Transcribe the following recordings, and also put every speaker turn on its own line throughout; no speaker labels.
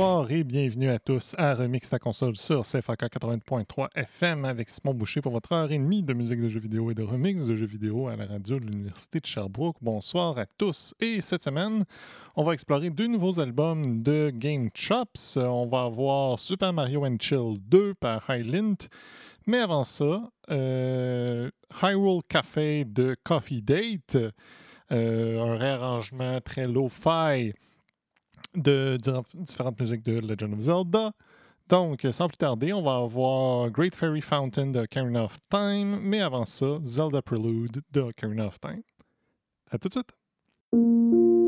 Bonsoir et bienvenue à tous à Remix ta console sur CFAK 80.3 FM avec Simon Boucher pour votre heure et demie de musique de jeux vidéo et de remix de jeux vidéo à la radio de l'Université de Sherbrooke. Bonsoir à tous. Et cette semaine, on va explorer deux nouveaux albums de Game Chops. On va avoir Super Mario and Chill 2 par Highlint. Mais avant ça, euh, Hyrule Café de Coffee Date, euh, un réarrangement très low-fi de différentes musiques de Legend of Zelda. Donc, sans plus tarder, on va avoir Great Fairy Fountain de Ocarina of Time, mais avant ça, Zelda Prelude de Ocarina of Time. À tout de suite!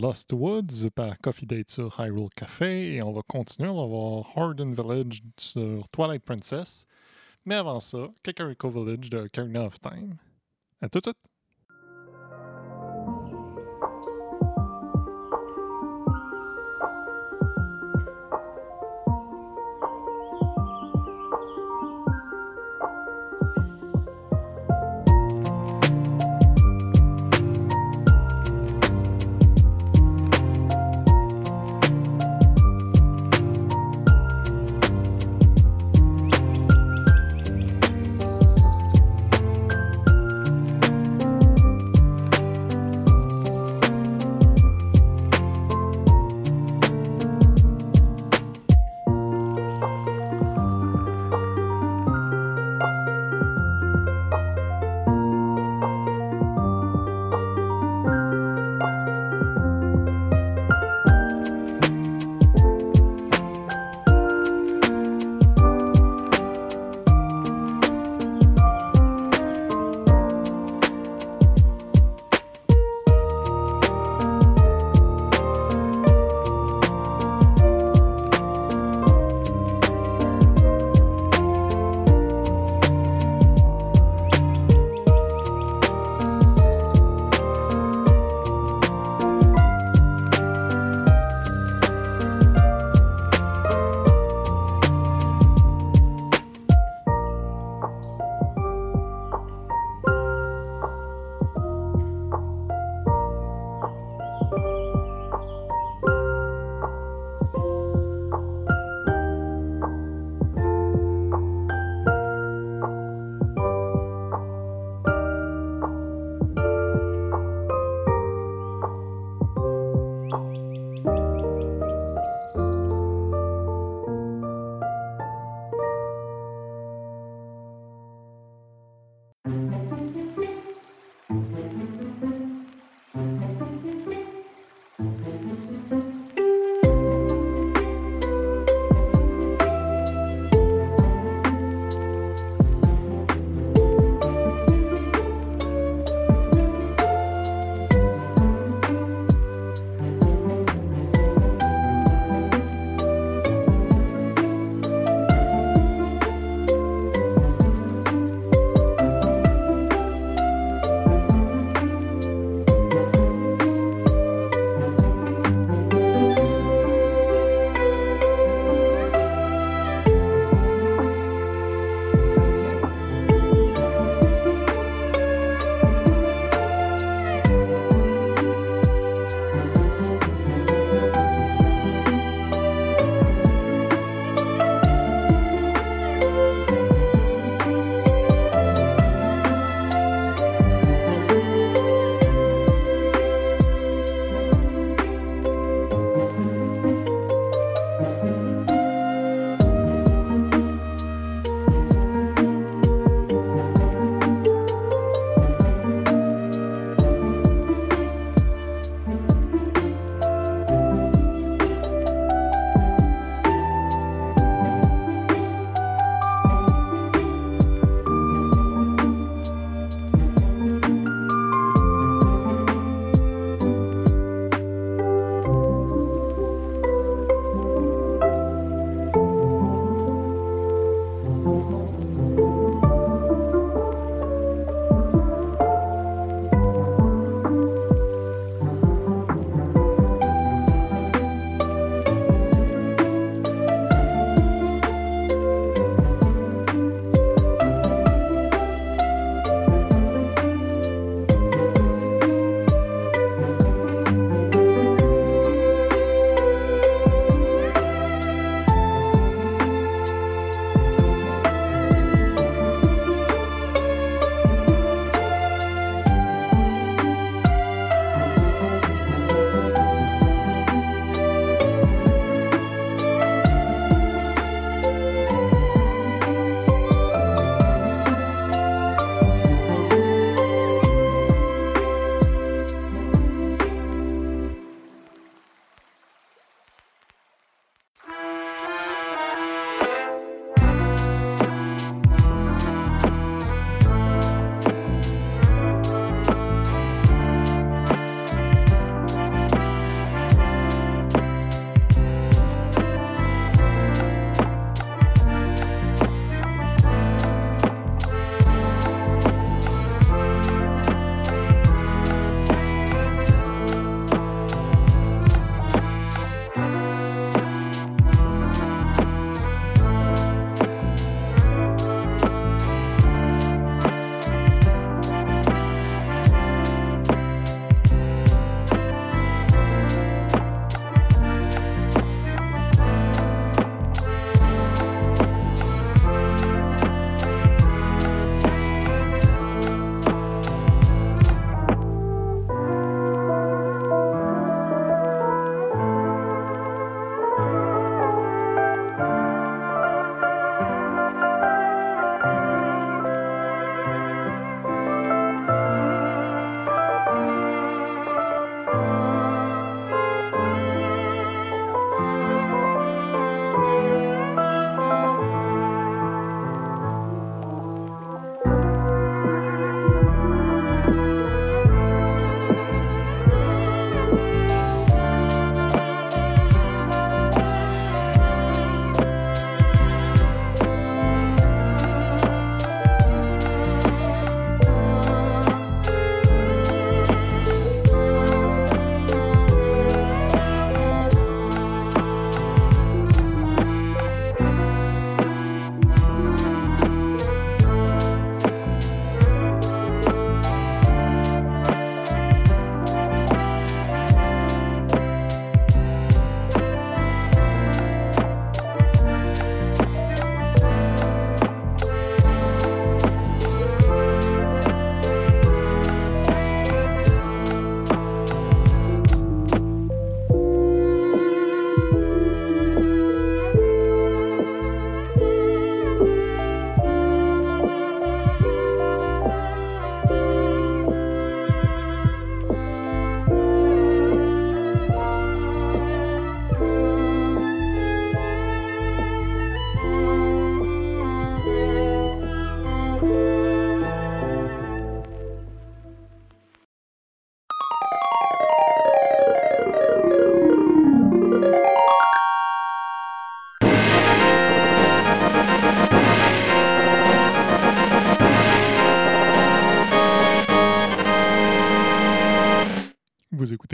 Lost Woods par Coffee Date sur Hyrule Café et on va continuer. On va voir Horden Village sur Twilight Princess. Mais avant ça, Kakariko Village de Karina of Time. À tout de suite!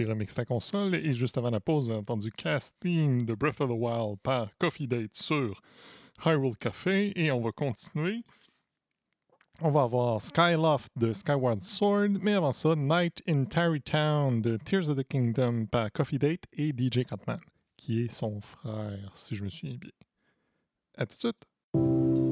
Vous écoutez Remix ta console et juste avant la pause, j'ai entendu Cast Theme de Breath of the Wild par Coffee Date sur Hyrule Café et on va continuer. On va avoir Skyloft de Skyward Sword, mais avant ça, Night in Tarrytown de Tears of the Kingdom par Coffee Date et DJ Cutman, qui est son frère, si je me souviens bien. À tout de suite!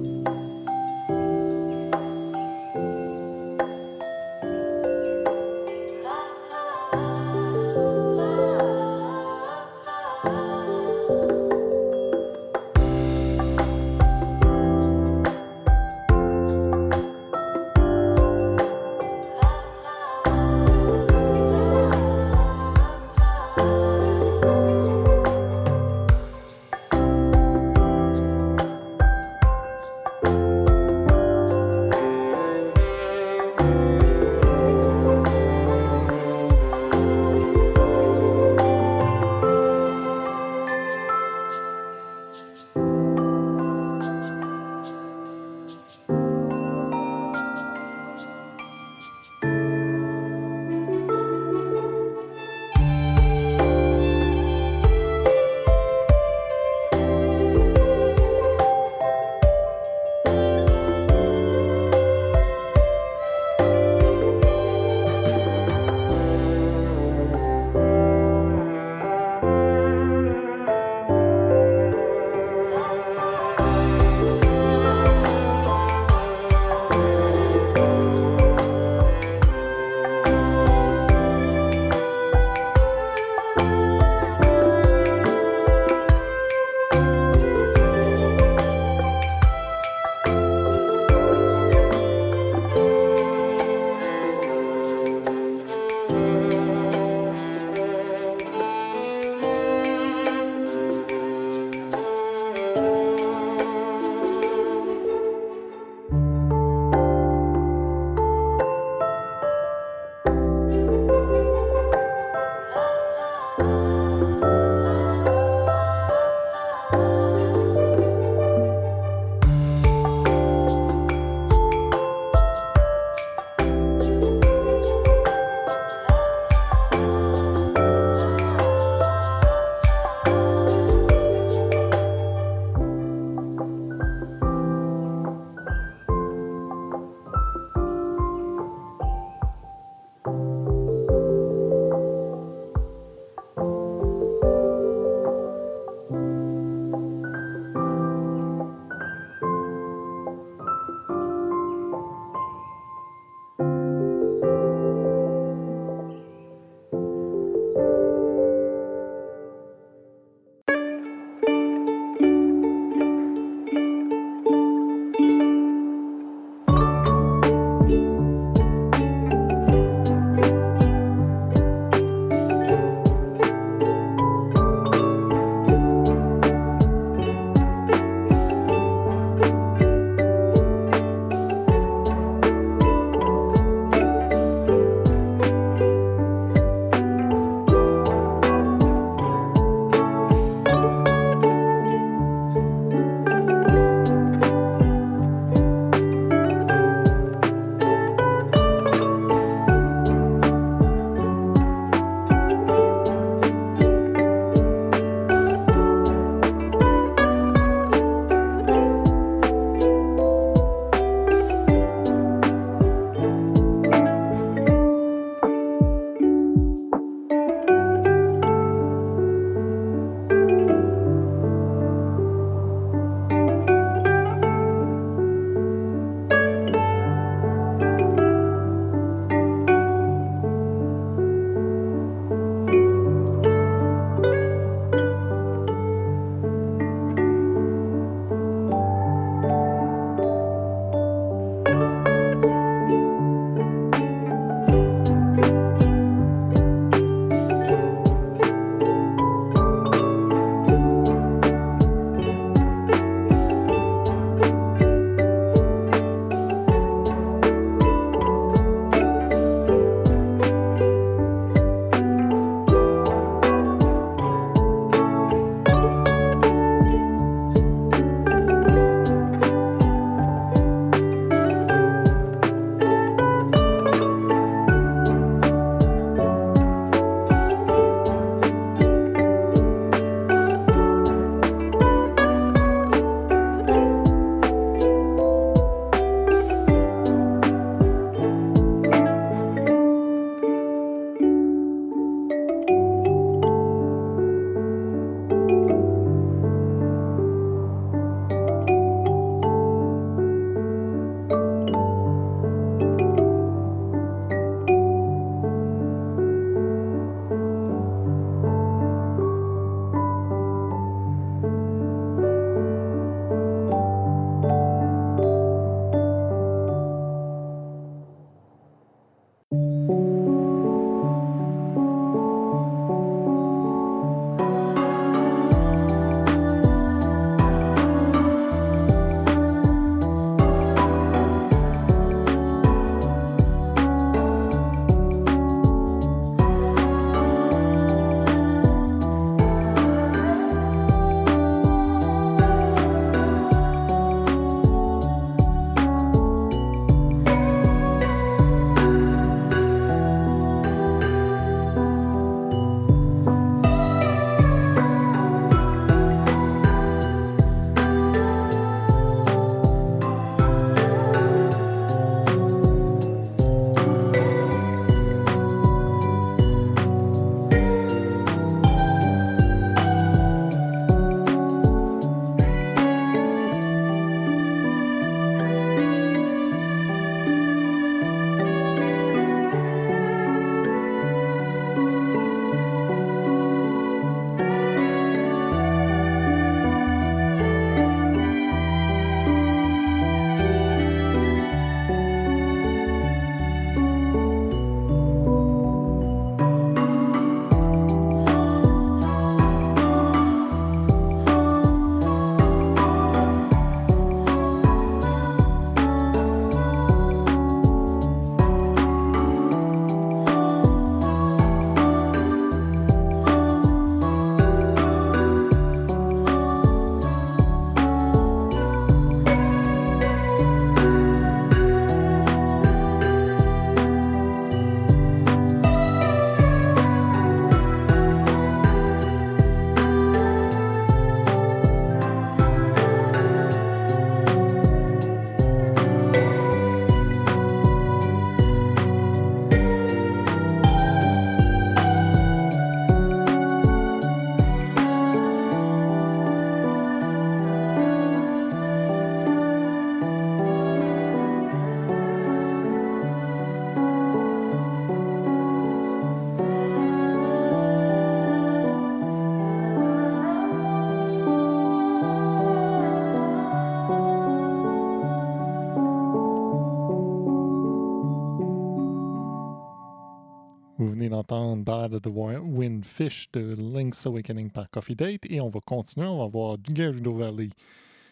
D'entendre Bad of the Windfish de Link's Awakening par Coffee Date et on va continuer. On va voir Gerudo Valley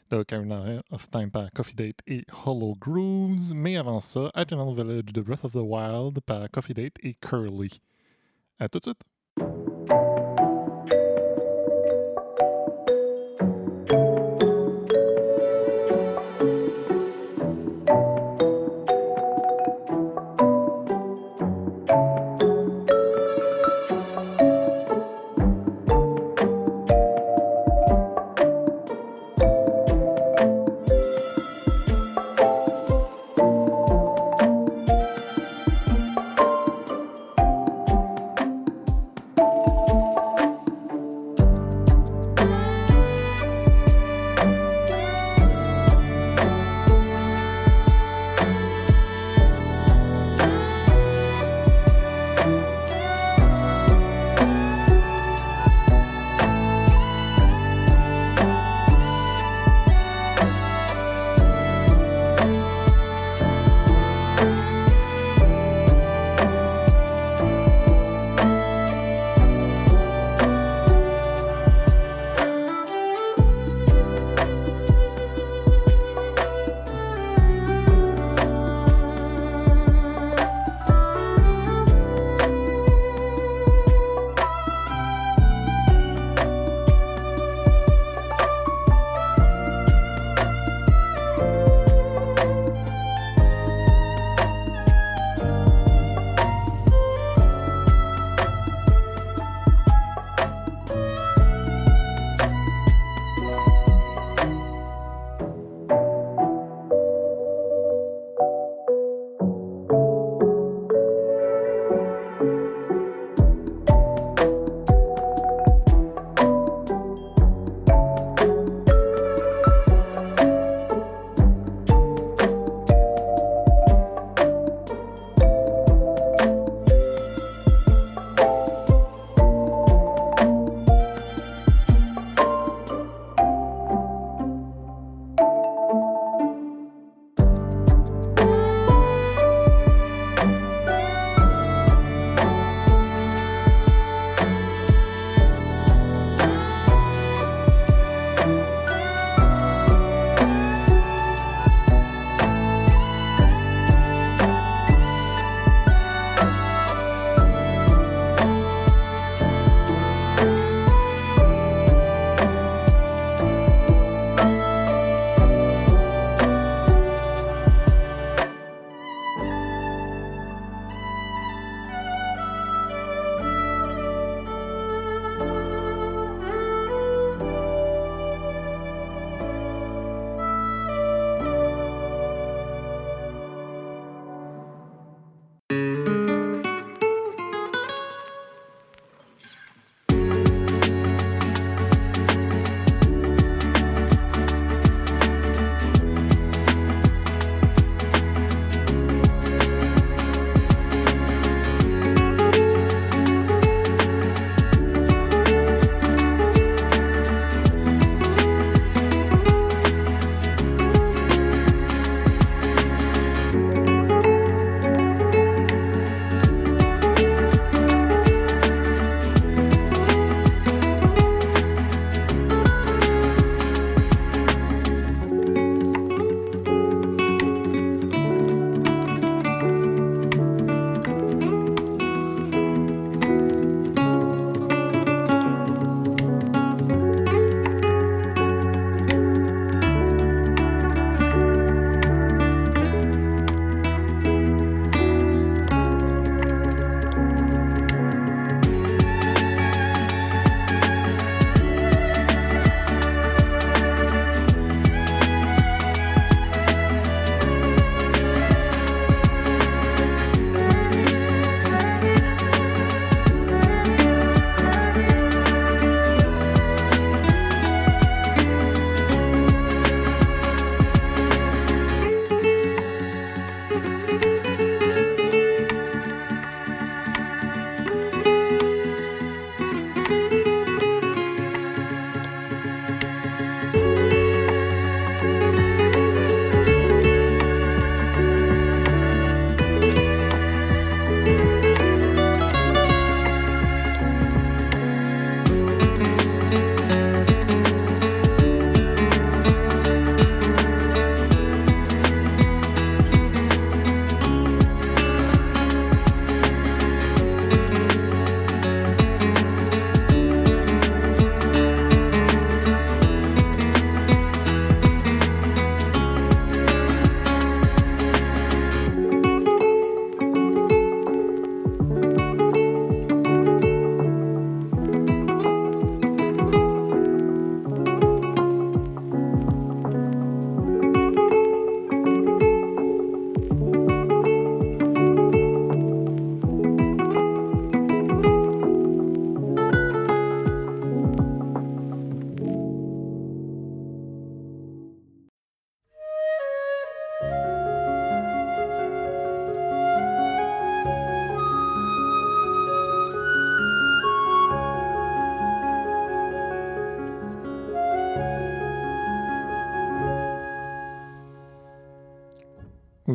de Ocarina of Time par Coffee Date et Hollow Grooves. Mais avant ça, Eternal Village de Breath of the Wild par Coffee Date et Curly. À tout de suite!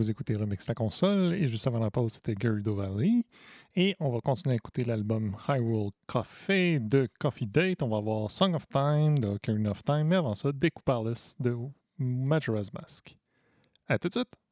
Vous écoutez Remix la console et juste avant la pause, c'était Gerudo Valley. Et on va continuer à écouter l'album Hyrule Coffee de Coffee Date. On va avoir Song of Time de Ocarina of Time, mais avant ça, Decouparless de Majora's Mask. À tout de suite!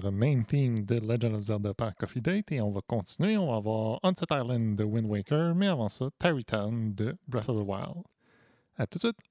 D'entendre Main Theme de Legend of Zelda par Coffee Date et on va continuer. On va avoir Onset Island de Wind Waker, mais avant ça, Tarrytown de Breath of the Wild. À tout de suite!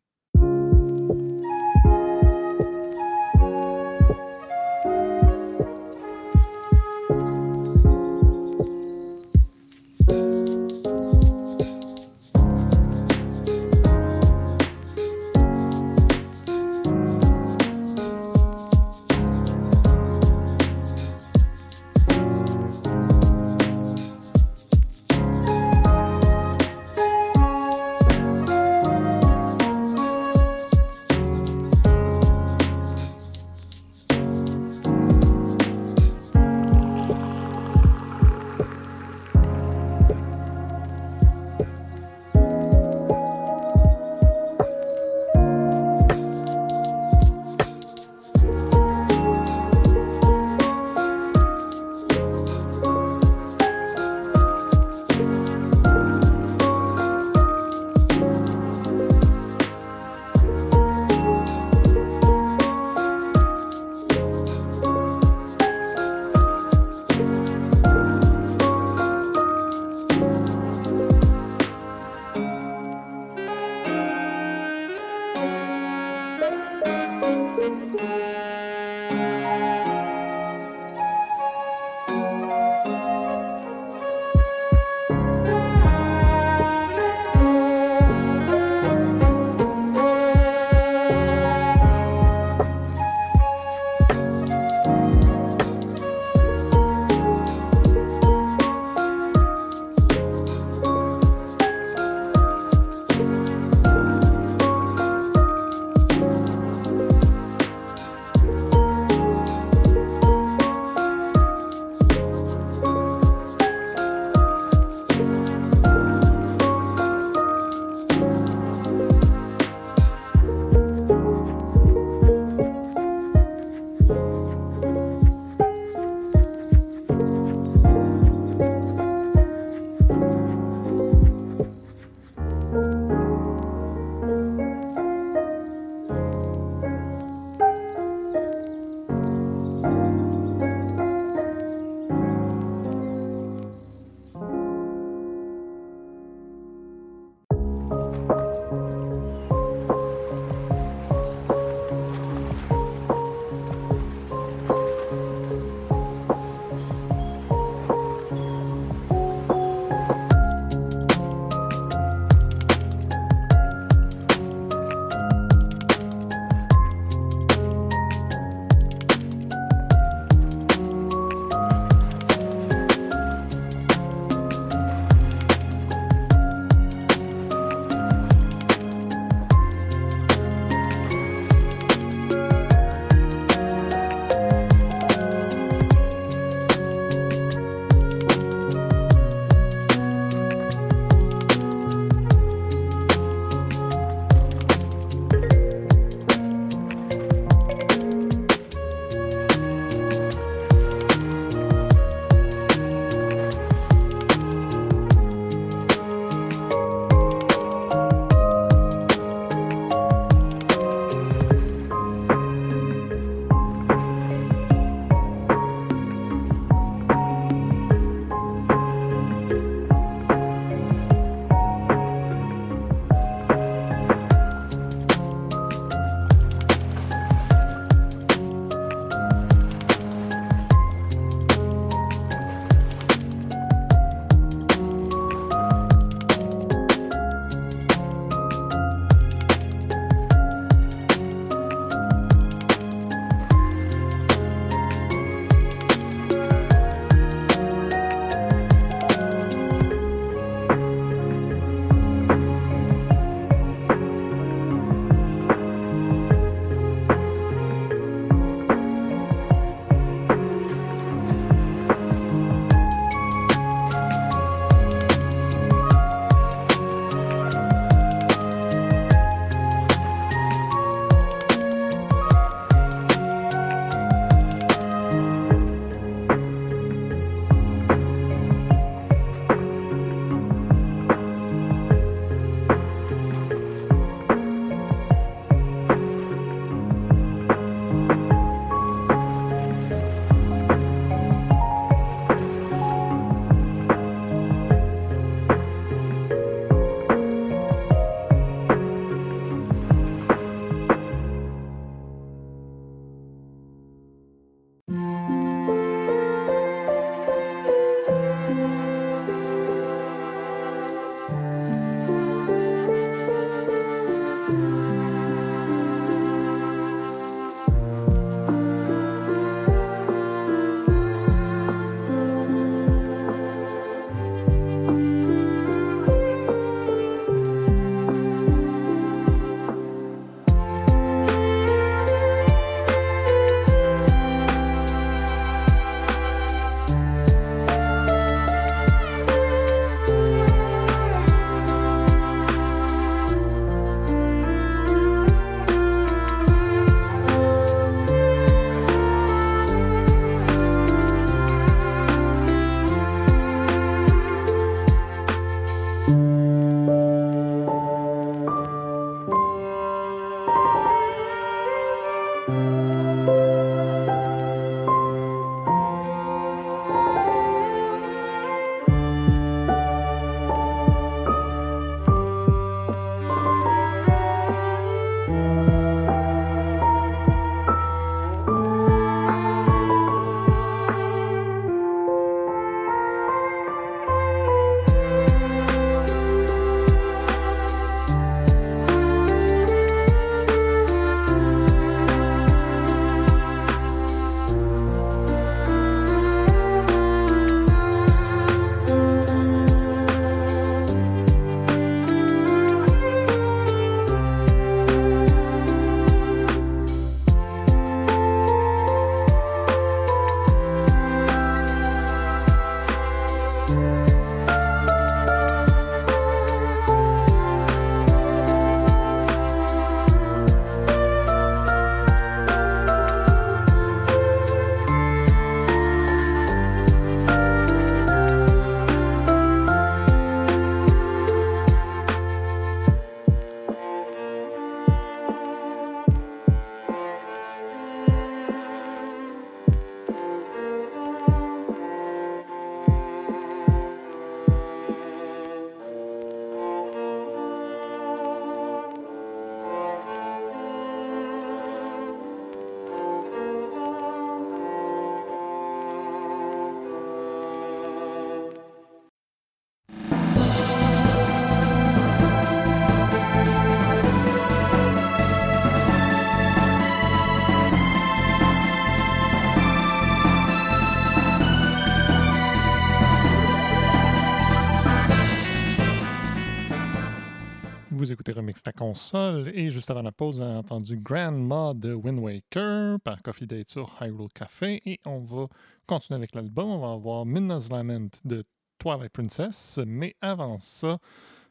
Ta console. Et juste avant la pause, on a entendu Grandma de Wind Waker par Coffee Date sur Hyrule Café. Et on va continuer avec l'album. On va avoir Midnight's Lament de Twilight Princess. Mais avant ça,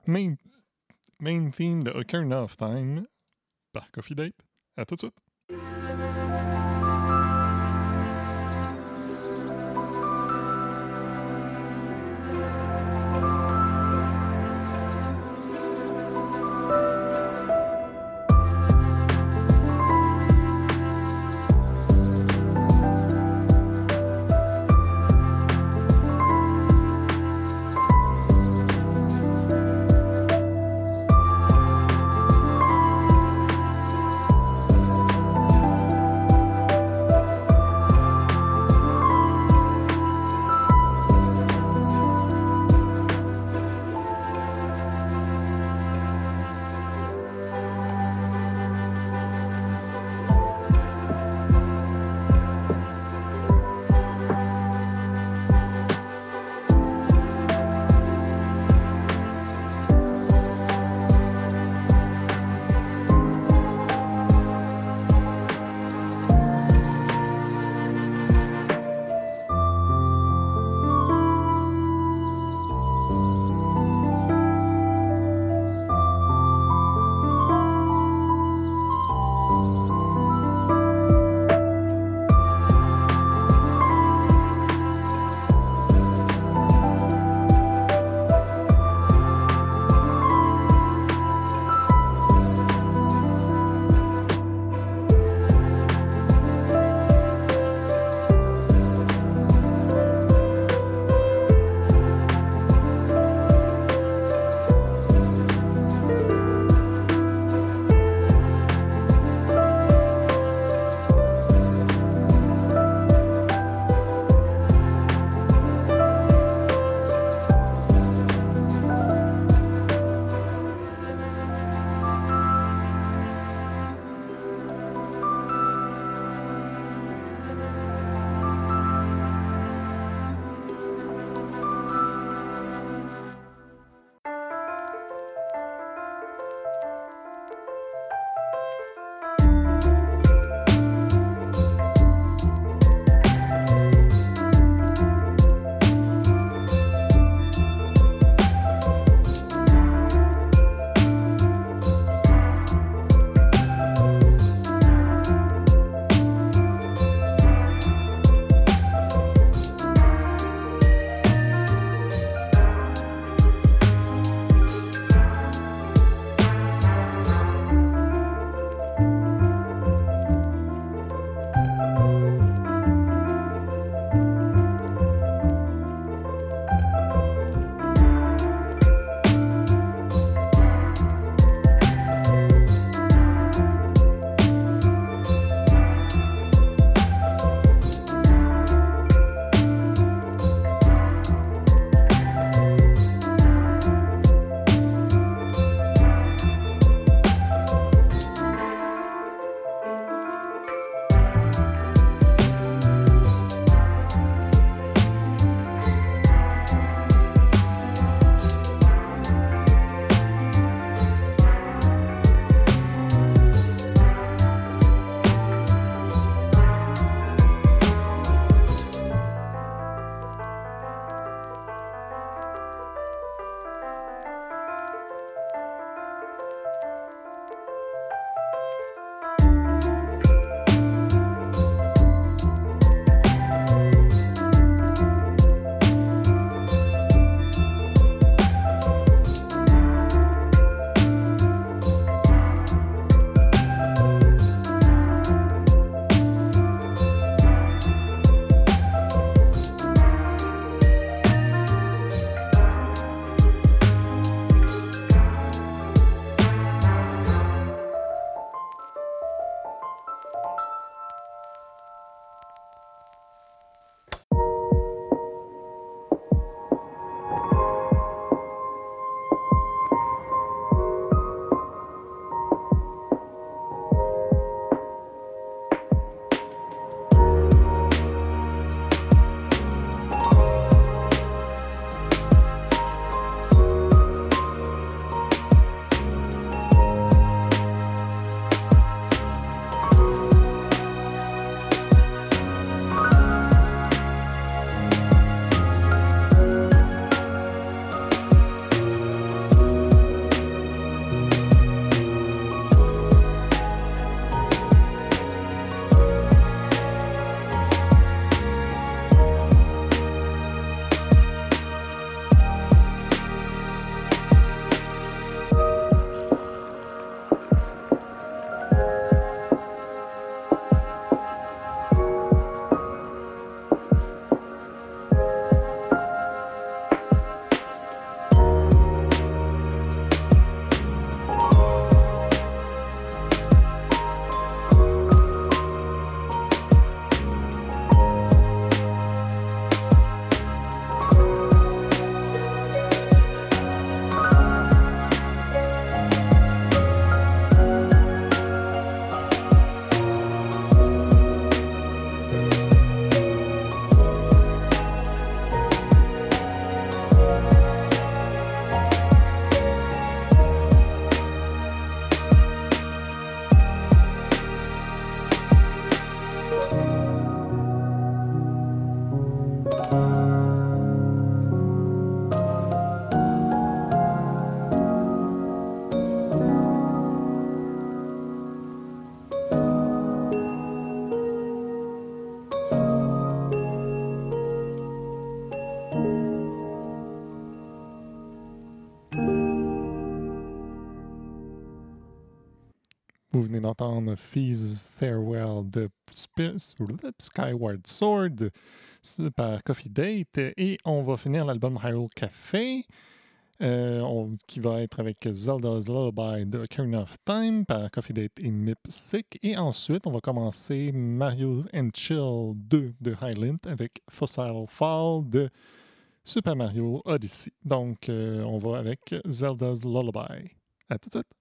main, main theme de Ocarina of Time par Coffee Date. À tout de suite. Venez d'entendre Fees Farewell de Skyward Sword par Coffee Date. Et on va finir l'album Hyrule Café. Euh, qui va être avec Zelda's Lullaby de Ocarina of Time par Coffee Date et Mipsic. Et ensuite, on va commencer Mario and Chill 2 de Highland avec Fossil Fall de Super Mario Odyssey. Donc, euh, on va avec Zelda's Lullaby. À tout de suite!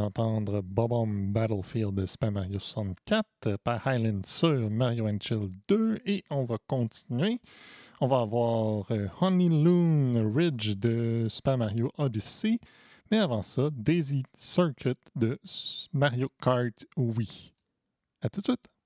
D'entendre Bob Battlefield de Super Mario 64 par Highland sur Mario Chill 2 et on va continuer. On va avoir euh, Honeyloon Ridge de Super Mario Odyssey, mais avant ça, Daisy Circuit de Mario Kart Wii. À tout de suite!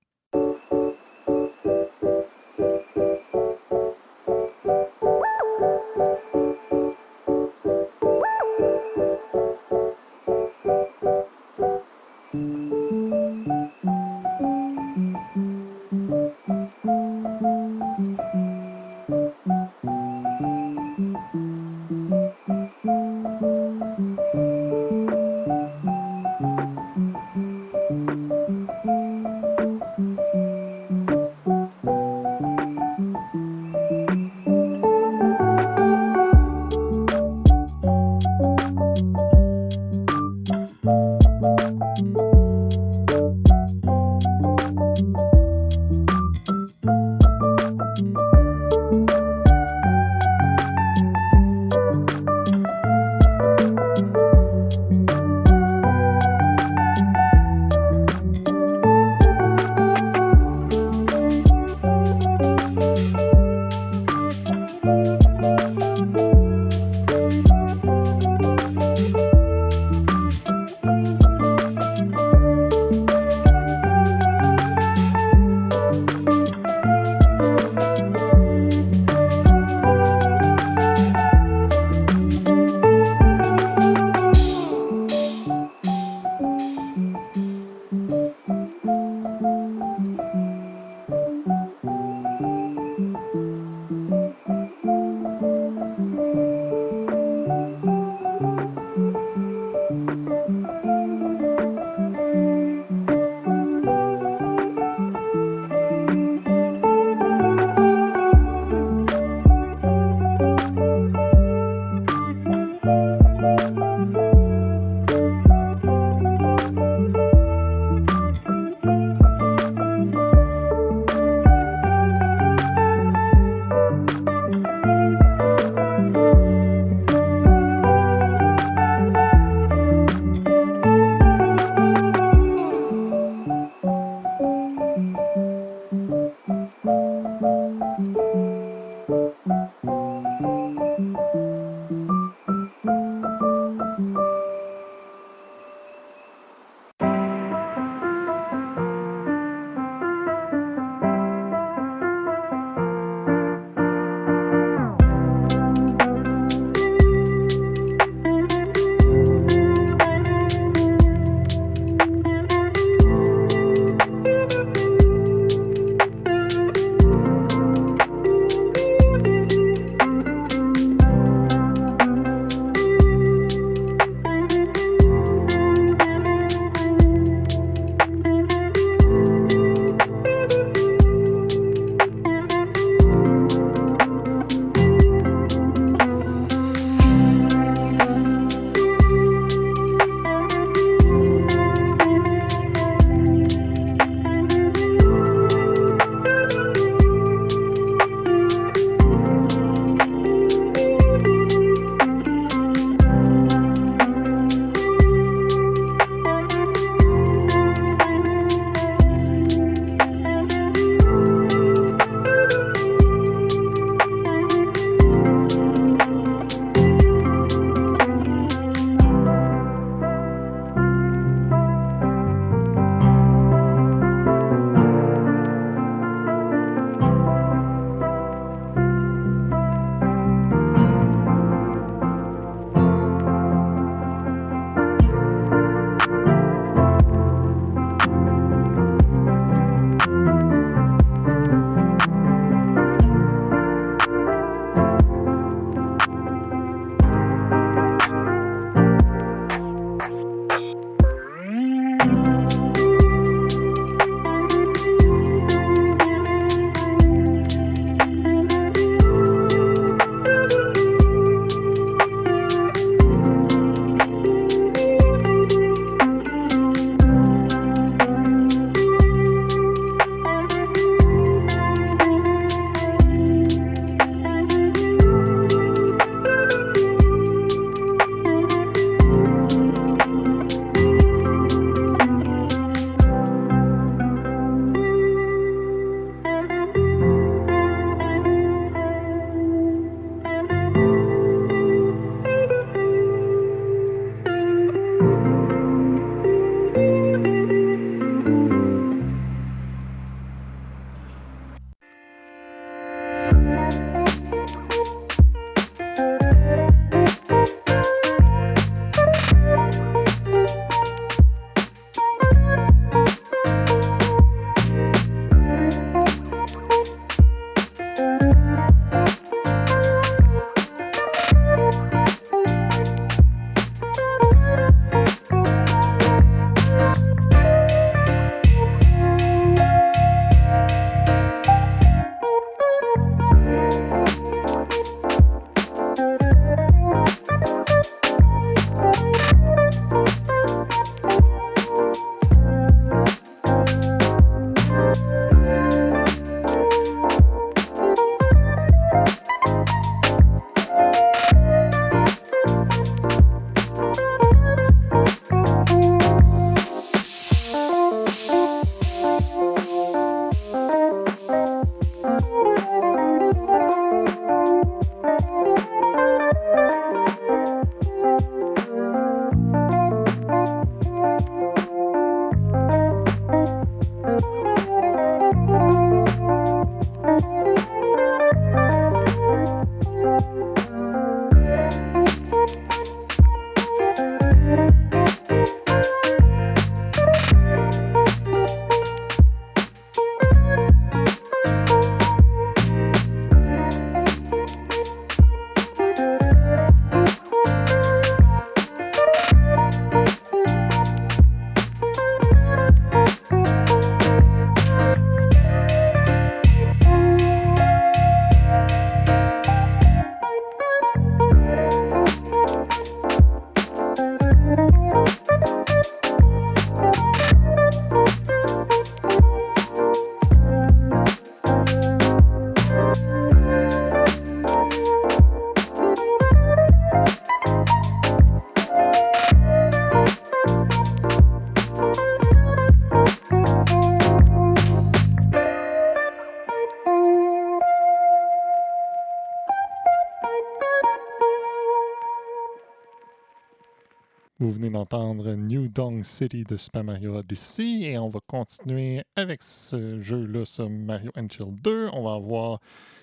Vous venez d'entendre New Dong City de Super Mario Odyssey et on va continuer avec ce jeu-là sur Mario Chill 2. On va avoir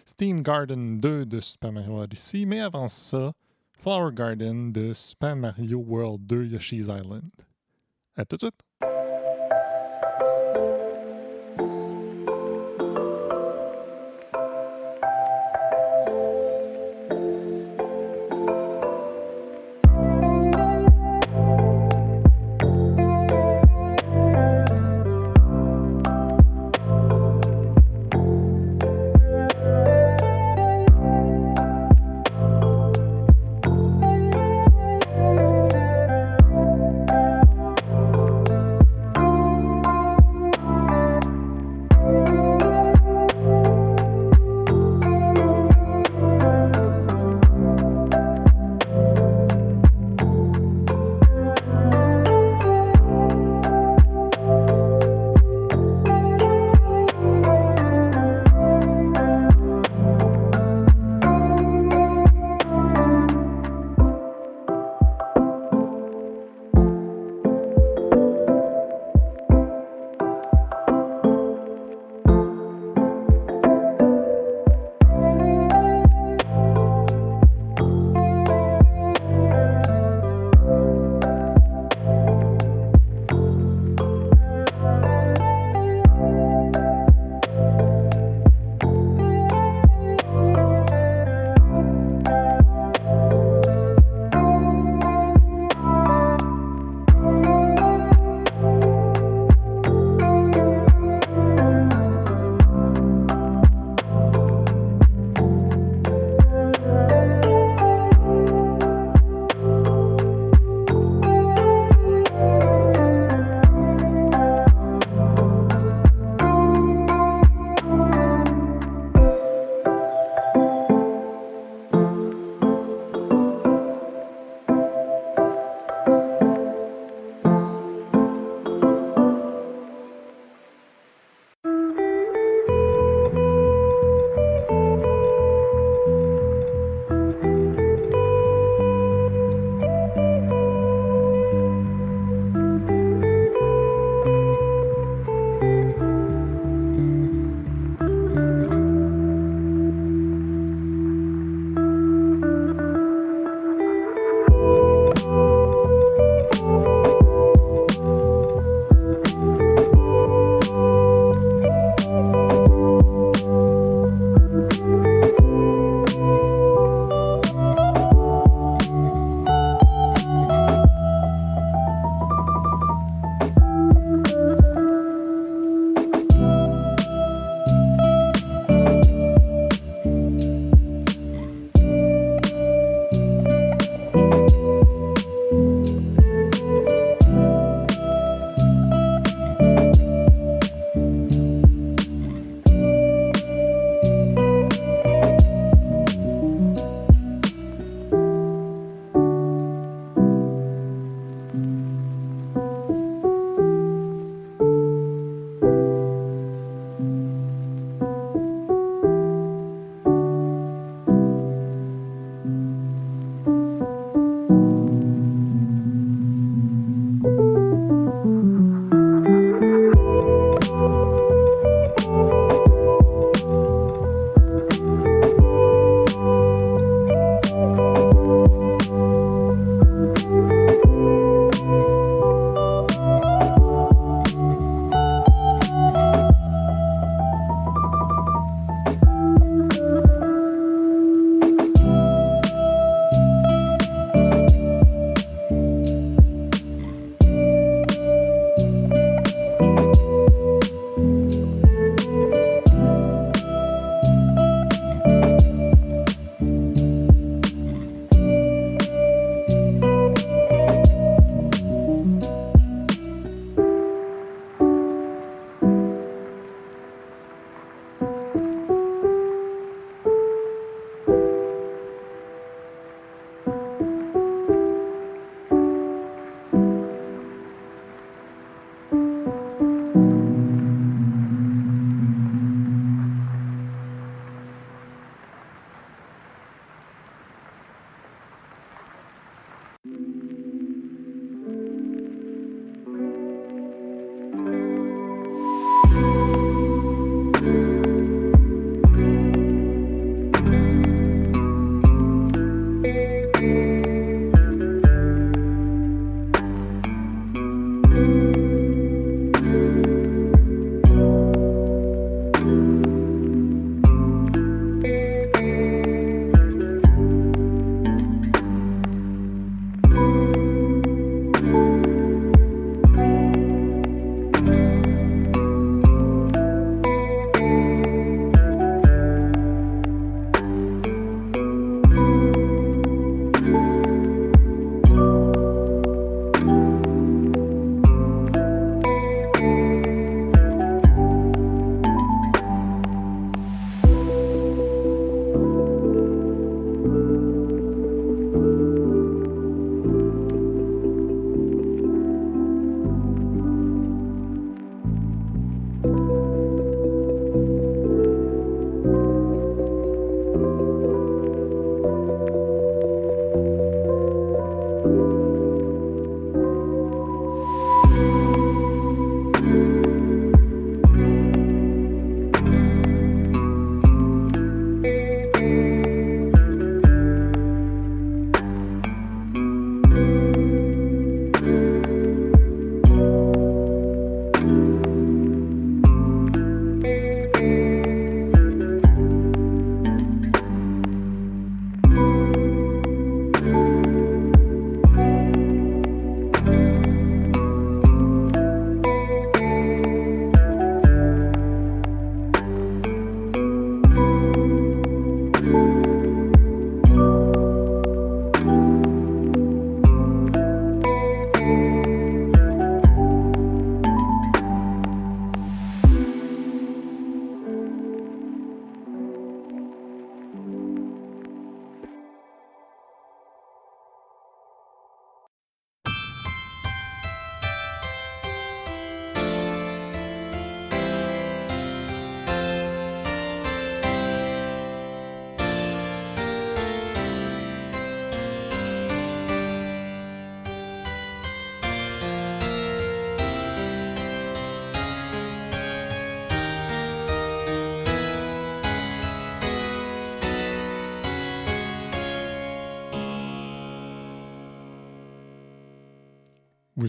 Steam Garden 2 de Super Mario Odyssey, mais avant ça, Flower Garden de Super Mario World 2 Yoshi's Island. À tout de suite!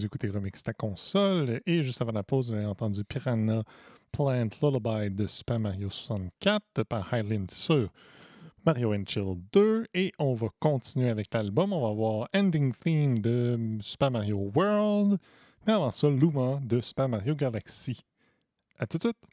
Vous écoutez Remix ta console et juste avant la pause, vous avez entendu Piranha Plant Lullaby de Super Mario 64 par Highland sur Mario Chill 2 et on va continuer avec l'album. On va voir Ending Theme de Super Mario World, mais avant ça, Luma de Super Mario Galaxy. À tout de suite!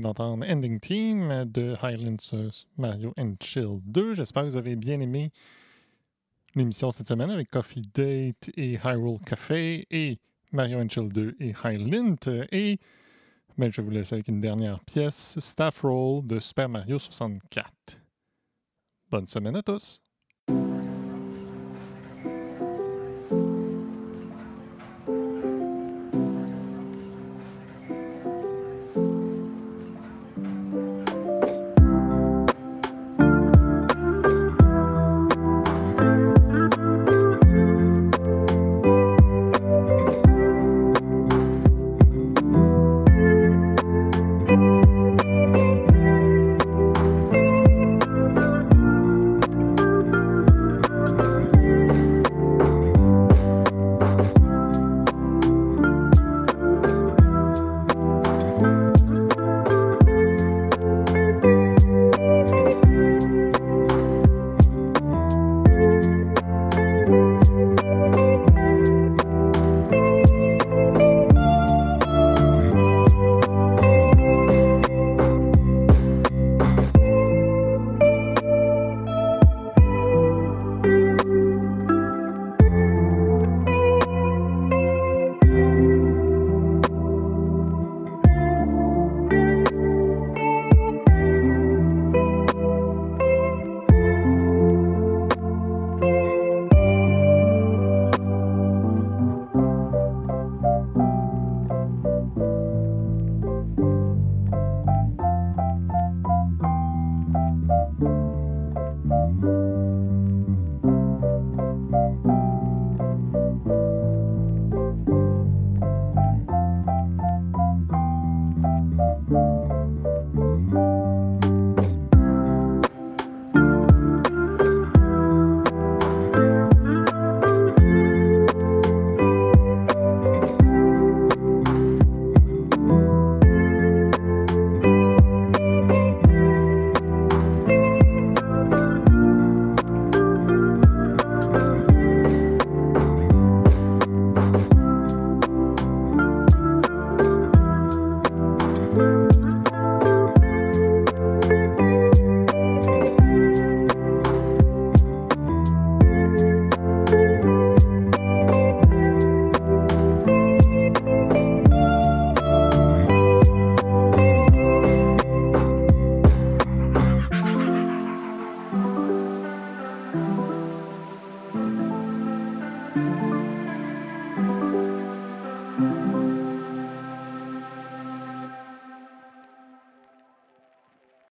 Venez d'entendre Ending Team de Highlands Mario and Chill 2. J'espère que vous avez bien aimé l'émission cette semaine avec Coffee Date et Hyrule Café et Mario and Chill 2 et Highland. Et ben, je vous laisse avec une dernière pièce, Staff Roll de Super Mario 64. Bonne semaine à tous!